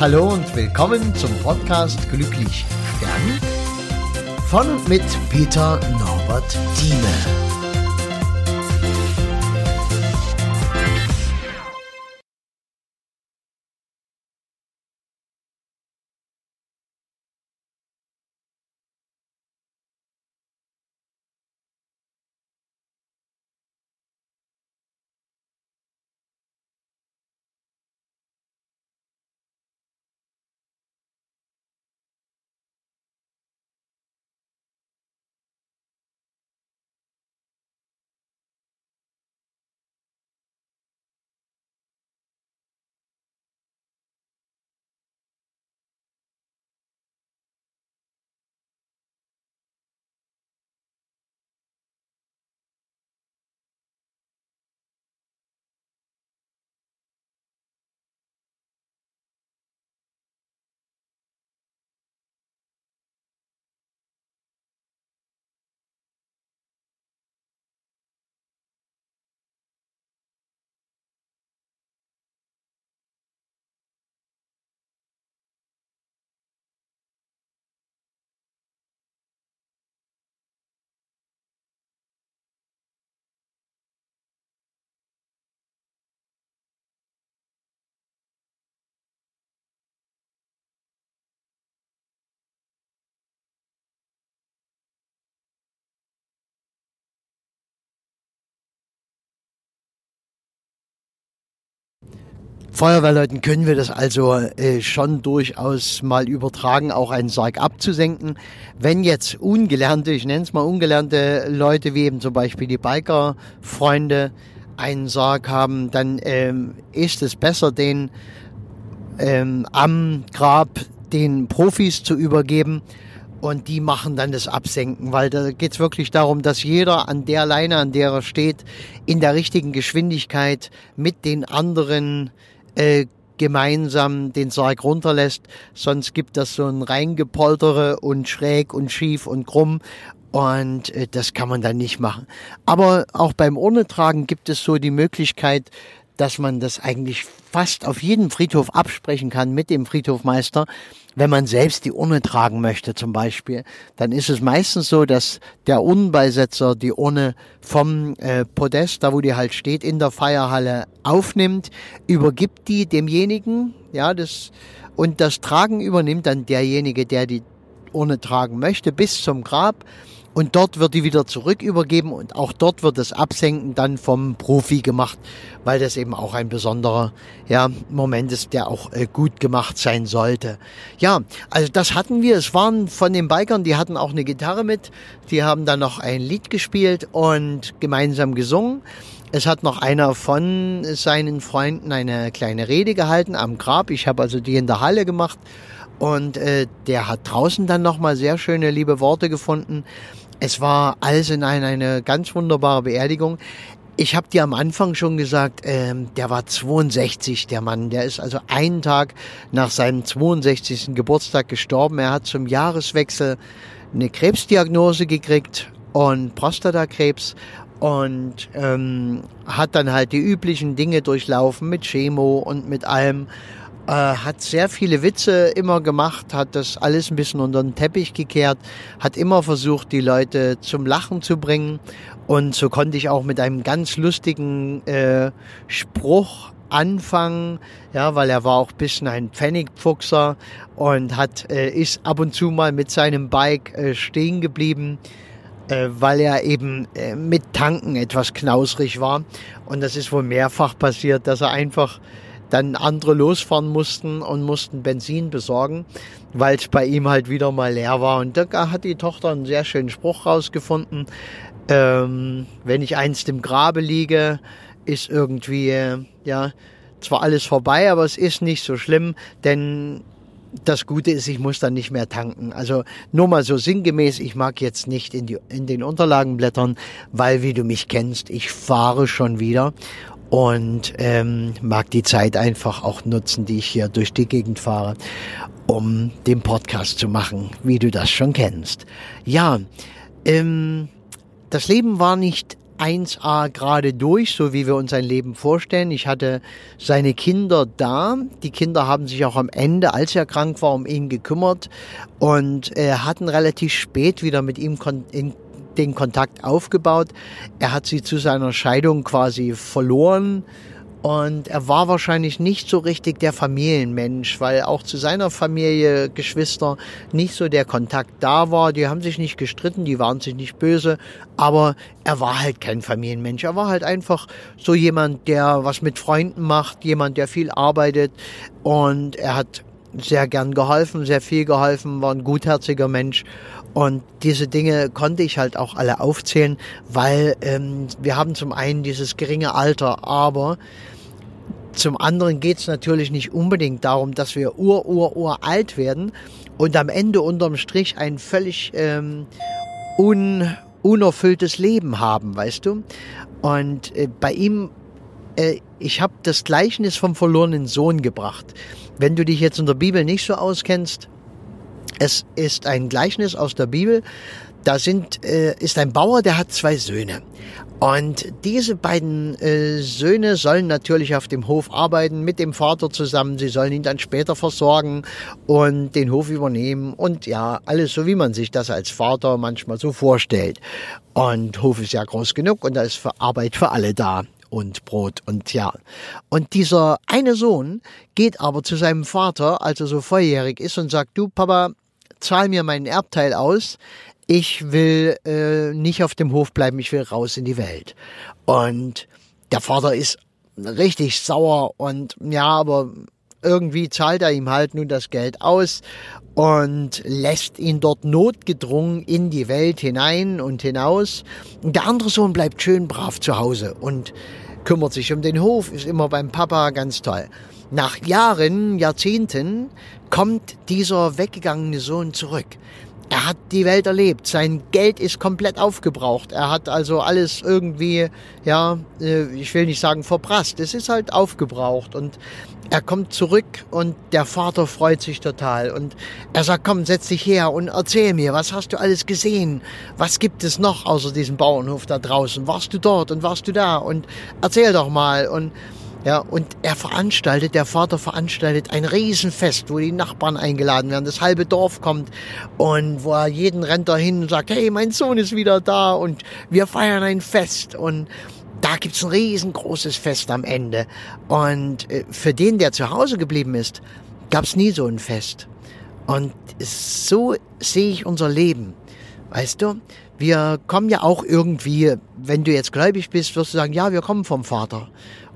Hallo und willkommen zum Podcast Glücklich Sterben von und mit Peter Norbert Thieme. Feuerwehrleuten können wir das also äh, schon durchaus mal übertragen, auch einen Sarg abzusenken. Wenn jetzt ungelernte, ich nenne es mal ungelernte Leute, wie eben zum Beispiel die Biker-Freunde, einen Sarg haben, dann ähm, ist es besser, den ähm, am Grab den Profis zu übergeben und die machen dann das Absenken, weil da geht es wirklich darum, dass jeder an der Leine, an der er steht, in der richtigen Geschwindigkeit mit den anderen äh, gemeinsam den Sarg runterlässt. Sonst gibt das so ein Reingepoltere und schräg und schief und krumm. Und äh, das kann man dann nicht machen. Aber auch beim Urnetragen gibt es so die Möglichkeit, dass man das eigentlich fast auf jedem Friedhof absprechen kann mit dem Friedhofmeister. Wenn man selbst die Urne tragen möchte zum Beispiel, dann ist es meistens so, dass der Urnenbeisetzer die Urne vom äh, Podest, da wo die halt steht, in der Feierhalle aufnimmt, übergibt die demjenigen, ja, das, und das Tragen übernimmt dann derjenige, der die Urne tragen möchte, bis zum Grab und dort wird die wieder zurück übergeben und auch dort wird das Absenken dann vom Profi gemacht, weil das eben auch ein besonderer ja, Moment ist, der auch äh, gut gemacht sein sollte. Ja, also das hatten wir. Es waren von den Bikern, die hatten auch eine Gitarre mit. Die haben dann noch ein Lied gespielt und gemeinsam gesungen. Es hat noch einer von seinen Freunden eine kleine Rede gehalten am Grab. Ich habe also die in der Halle gemacht. Und äh, der hat draußen dann nochmal sehr schöne, liebe Worte gefunden. Es war alles in eine, eine ganz wunderbare Beerdigung. Ich habe dir am Anfang schon gesagt, ähm, der war 62, der Mann. Der ist also einen Tag nach seinem 62. Geburtstag gestorben. Er hat zum Jahreswechsel eine Krebsdiagnose gekriegt und Prostatakrebs und ähm, hat dann halt die üblichen Dinge durchlaufen mit Chemo und mit allem äh, hat sehr viele Witze immer gemacht, hat das alles ein bisschen unter den Teppich gekehrt, hat immer versucht, die Leute zum Lachen zu bringen. Und so konnte ich auch mit einem ganz lustigen äh, Spruch anfangen, ja, weil er war auch bisschen ein Pfennigpfuchser und hat äh, ist ab und zu mal mit seinem Bike äh, stehen geblieben, äh, weil er eben äh, mit Tanken etwas knausrig war und das ist wohl mehrfach passiert, dass er einfach dann andere losfahren mussten und mussten Benzin besorgen, weil es bei ihm halt wieder mal leer war. Und da hat die Tochter einen sehr schönen Spruch rausgefunden. Ähm, wenn ich einst im Grabe liege, ist irgendwie, äh, ja, zwar alles vorbei, aber es ist nicht so schlimm, denn das Gute ist, ich muss dann nicht mehr tanken. Also nur mal so sinngemäß, ich mag jetzt nicht in, die, in den Unterlagen blättern, weil wie du mich kennst, ich fahre schon wieder und ähm, mag die Zeit einfach auch nutzen, die ich hier durch die Gegend fahre, um den Podcast zu machen, wie du das schon kennst. Ja, ähm, das Leben war nicht 1a gerade durch, so wie wir uns sein Leben vorstellen. Ich hatte seine Kinder da. Die Kinder haben sich auch am Ende, als er krank war, um ihn gekümmert und äh, hatten relativ spät wieder mit ihm in den Kontakt aufgebaut. Er hat sie zu seiner Scheidung quasi verloren und er war wahrscheinlich nicht so richtig der Familienmensch, weil auch zu seiner Familie, Geschwister, nicht so der Kontakt da war. Die haben sich nicht gestritten, die waren sich nicht böse, aber er war halt kein Familienmensch. Er war halt einfach so jemand, der was mit Freunden macht, jemand, der viel arbeitet und er hat sehr gern geholfen, sehr viel geholfen, war ein gutherziger Mensch. Und diese Dinge konnte ich halt auch alle aufzählen, weil ähm, wir haben zum einen dieses geringe Alter, aber zum anderen geht es natürlich nicht unbedingt darum, dass wir ur, ur, ur alt werden und am Ende unterm Strich ein völlig ähm, un, unerfülltes Leben haben, weißt du? Und äh, bei ihm, äh, ich habe das Gleichnis vom verlorenen Sohn gebracht. Wenn du dich jetzt in der Bibel nicht so auskennst, es ist ein Gleichnis aus der Bibel. Da sind, äh, ist ein Bauer, der hat zwei Söhne. Und diese beiden äh, Söhne sollen natürlich auf dem Hof arbeiten mit dem Vater zusammen. Sie sollen ihn dann später versorgen und den Hof übernehmen. Und ja, alles so, wie man sich das als Vater manchmal so vorstellt. Und Hof ist ja groß genug und da ist für Arbeit für alle da und Brot und ja. Und dieser eine Sohn geht aber zu seinem Vater, als er so volljährig ist und sagt, du Papa, zahl mir meinen Erbteil aus. Ich will äh, nicht auf dem Hof bleiben, ich will raus in die Welt. Und der Vater ist richtig sauer und ja, aber irgendwie zahlt er ihm halt nun das Geld aus und lässt ihn dort notgedrungen in die Welt hinein und hinaus. Und der andere Sohn bleibt schön brav zu Hause und kümmert sich um den Hof, ist immer beim Papa ganz toll. Nach Jahren, Jahrzehnten kommt dieser weggegangene Sohn zurück. Er hat die Welt erlebt. Sein Geld ist komplett aufgebraucht. Er hat also alles irgendwie, ja, äh, ich will nicht sagen verprasst. Es ist halt aufgebraucht und er kommt zurück und der Vater freut sich total und er sagt, komm, setz dich her und erzähl mir, was hast du alles gesehen? Was gibt es noch außer diesem Bauernhof da draußen? Warst du dort und warst du da? Und erzähl doch mal und ja, und er veranstaltet, der Vater veranstaltet ein Riesenfest, wo die Nachbarn eingeladen werden, das halbe Dorf kommt und wo er jeden rennt dahin und sagt, hey, mein Sohn ist wieder da und wir feiern ein Fest und da gibt's ein riesengroßes Fest am Ende. Und äh, für den, der zu Hause geblieben ist, gab's nie so ein Fest. Und so sehe ich unser Leben. Weißt du, wir kommen ja auch irgendwie, wenn du jetzt gläubig bist, wirst du sagen, ja, wir kommen vom Vater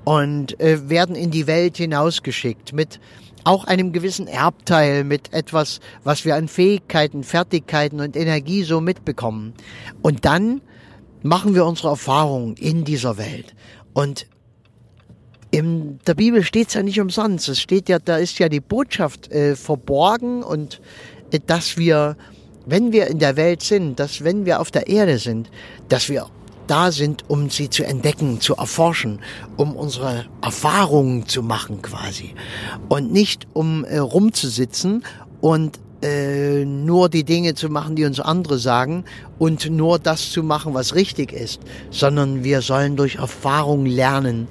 und äh, werden in die Welt hinausgeschickt mit auch einem gewissen Erbteil, mit etwas, was wir an Fähigkeiten, Fertigkeiten und Energie so mitbekommen. Und dann machen wir unsere Erfahrungen in dieser Welt. Und in der Bibel steht es ja nicht umsonst. Es steht ja, da ist ja die Botschaft äh, verborgen und äh, dass wir, wenn wir in der Welt sind, dass wenn wir auf der Erde sind, dass wir da sind, um sie zu entdecken, zu erforschen, um unsere Erfahrungen zu machen quasi. Und nicht um äh, rumzusitzen und äh, nur die Dinge zu machen, die uns andere sagen und nur das zu machen, was richtig ist, sondern wir sollen durch Erfahrung lernen.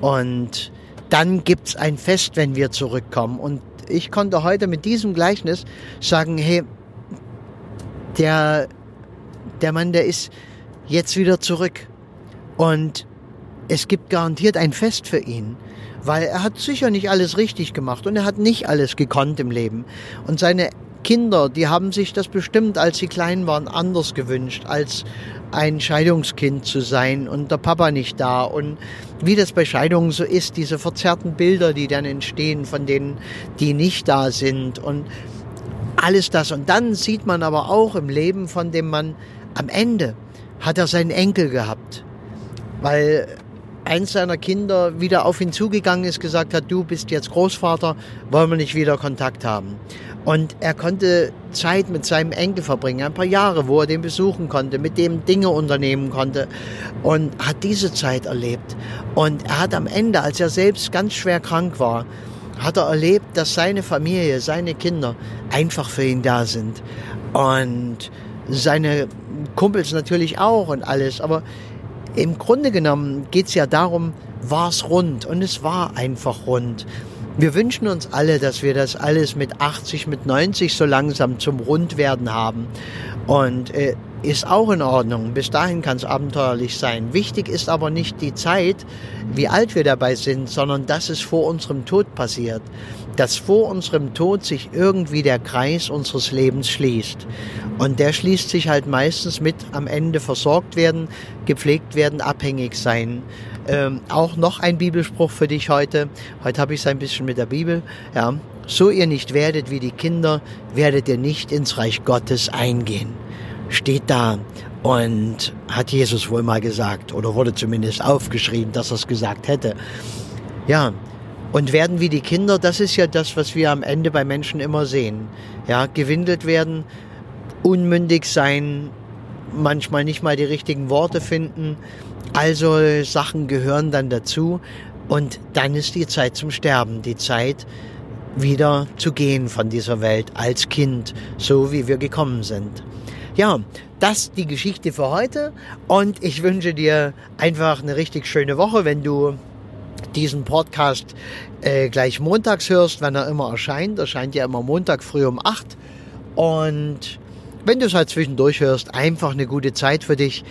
Und dann gibt's ein Fest, wenn wir zurückkommen. Und ich konnte heute mit diesem Gleichnis sagen, hey, der, der Mann, der ist jetzt wieder zurück. Und es gibt garantiert ein Fest für ihn, weil er hat sicher nicht alles richtig gemacht und er hat nicht alles gekonnt im Leben. Und seine Kinder, die haben sich das bestimmt, als sie klein waren, anders gewünscht, als ein Scheidungskind zu sein und der Papa nicht da. Und wie das bei Scheidungen so ist, diese verzerrten Bilder, die dann entstehen von denen, die nicht da sind und alles das. Und dann sieht man aber auch im Leben von dem Mann am Ende, hat er seinen Enkel gehabt, weil eins seiner Kinder wieder auf ihn zugegangen ist, gesagt hat, du bist jetzt Großvater, wollen wir nicht wieder Kontakt haben. Und er konnte Zeit mit seinem Enkel verbringen, ein paar Jahre, wo er den besuchen konnte, mit dem Dinge unternehmen konnte und hat diese Zeit erlebt. Und er hat am Ende, als er selbst ganz schwer krank war, hat er erlebt, dass seine Familie, seine Kinder einfach für ihn da sind. Und seine Kumpels natürlich auch und alles, aber im Grunde genommen geht es ja darum, war es rund und es war einfach rund. Wir wünschen uns alle, dass wir das alles mit 80, mit 90 so langsam zum Rundwerden haben. Und äh, ist auch in Ordnung. Bis dahin kann es abenteuerlich sein. Wichtig ist aber nicht die Zeit, wie alt wir dabei sind, sondern dass es vor unserem Tod passiert. Dass vor unserem Tod sich irgendwie der Kreis unseres Lebens schließt. Und der schließt sich halt meistens mit am Ende versorgt werden, gepflegt werden, abhängig sein. Ähm, auch noch ein Bibelspruch für dich heute. Heute habe ich es ein bisschen mit der Bibel. Ja. So ihr nicht werdet wie die Kinder, werdet ihr nicht ins Reich Gottes eingehen. Steht da und hat Jesus wohl mal gesagt oder wurde zumindest aufgeschrieben, dass er es gesagt hätte. Ja, und werden wie die Kinder, das ist ja das, was wir am Ende bei Menschen immer sehen. Ja, gewindelt werden, unmündig sein, manchmal nicht mal die richtigen Worte finden, also Sachen gehören dann dazu und dann ist die Zeit zum Sterben, die Zeit wieder zu gehen von dieser Welt als Kind, so wie wir gekommen sind. Ja, das die Geschichte für heute und ich wünsche dir einfach eine richtig schöne Woche, wenn du diesen Podcast äh, gleich montags hörst, wenn er immer erscheint. Erscheint ja immer Montag früh um 8 und wenn du es halt zwischendurch hörst, einfach eine gute Zeit für dich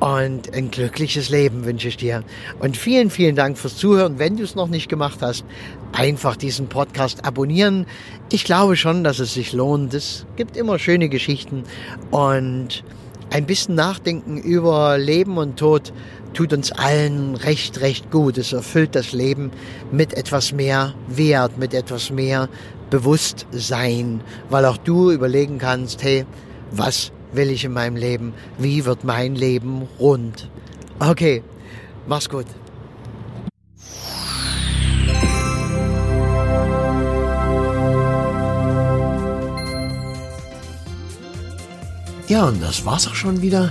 und ein glückliches Leben wünsche ich dir. Und vielen, vielen Dank fürs Zuhören. Wenn du es noch nicht gemacht hast, einfach diesen Podcast abonnieren. Ich glaube schon, dass es sich lohnt. Es gibt immer schöne Geschichten und ein bisschen Nachdenken über Leben und Tod tut uns allen recht, recht gut. Es erfüllt das Leben mit etwas mehr Wert, mit etwas mehr Bewusstsein, weil auch du überlegen kannst, hey, was will ich in meinem Leben? Wie wird mein Leben rund? Okay, mach's gut. Ja, und das war's auch schon wieder.